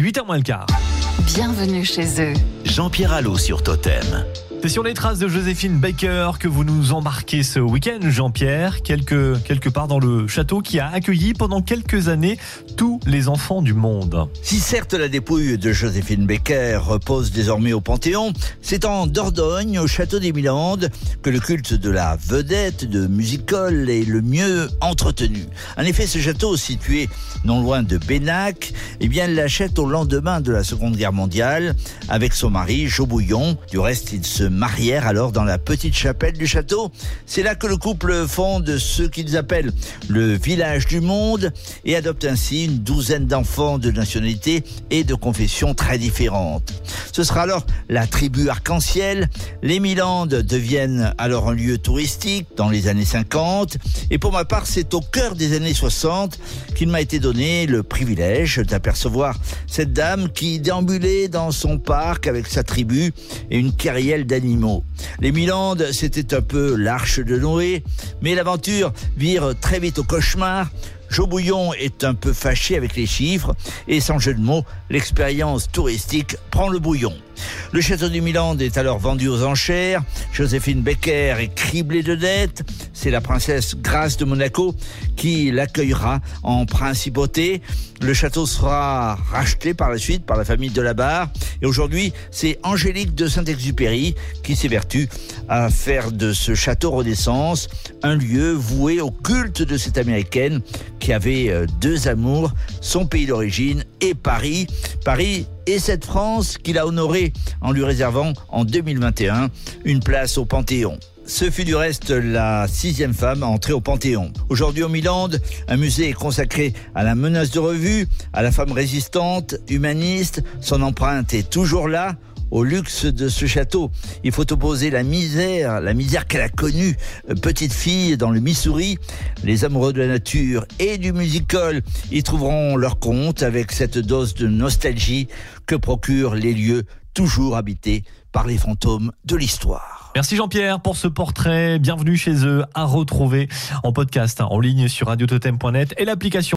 8h moins le quart. Bienvenue chez eux. Jean-Pierre Allot sur Totem. C'est sur les traces de Joséphine Baker que vous nous embarquez ce week-end, Jean-Pierre, quelque, quelque part dans le château qui a accueilli pendant quelques années tous les enfants du monde. Si certes la dépouille de Joséphine Baker repose désormais au Panthéon, c'est en Dordogne, au château des Milandes, que le culte de la vedette de musical est le mieux entretenu. En effet, ce château, situé non loin de Bénac, eh bien, l'achète au lendemain de la Seconde Guerre mondiale avec son mari, Jo Bouillon. Du reste, il se marièrent alors dans la petite chapelle du château. C'est là que le couple fonde ce qu'ils appellent le village du monde et adopte ainsi une douzaine d'enfants de nationalités et de confessions très différentes. Ce sera alors la tribu arc-en-ciel. Les Milandes deviennent alors un lieu touristique dans les années 50 et pour ma part, c'est au cœur des années 60 qu'il m'a été donné le privilège d'apercevoir cette dame qui déambulait dans son parc avec sa tribu et une carrière d'animaux. Les Milandes, c'était un peu l'arche de Noé, mais l'aventure vire très vite au cauchemar. Jo Bouillon est un peu fâché avec les chiffres et sans jeu de mots, l'expérience touristique prend le bouillon. Le château du Milan est alors vendu aux enchères. Joséphine Becker est criblée de dettes. C'est la princesse Grace de Monaco qui l'accueillera en principauté. Le château sera racheté par la suite par la famille de la Barre. Et aujourd'hui, c'est Angélique de Saint-Exupéry qui s'évertue à faire de ce château Renaissance un lieu voué au culte de cette américaine qui avait euh, deux amours, son pays d'origine et Paris. Paris et cette France qu'il a honorée en lui réservant en 2021 une place au Panthéon. Ce fut du reste la sixième femme à entrer au Panthéon. Aujourd'hui au Milan, un musée est consacré à la menace de revue, à la femme résistante, humaniste. Son empreinte est toujours là, au luxe de ce château. Il faut opposer la misère, la misère qu'elle a connue, euh, petite fille dans le Missouri. Les amoureux de la nature et du musical y trouveront leur compte avec cette dose de nostalgie que procurent les lieux toujours habités par les fantômes de l'histoire. Merci Jean-Pierre pour ce portrait. Bienvenue chez eux à retrouver en podcast en ligne sur radiototem.net et l'application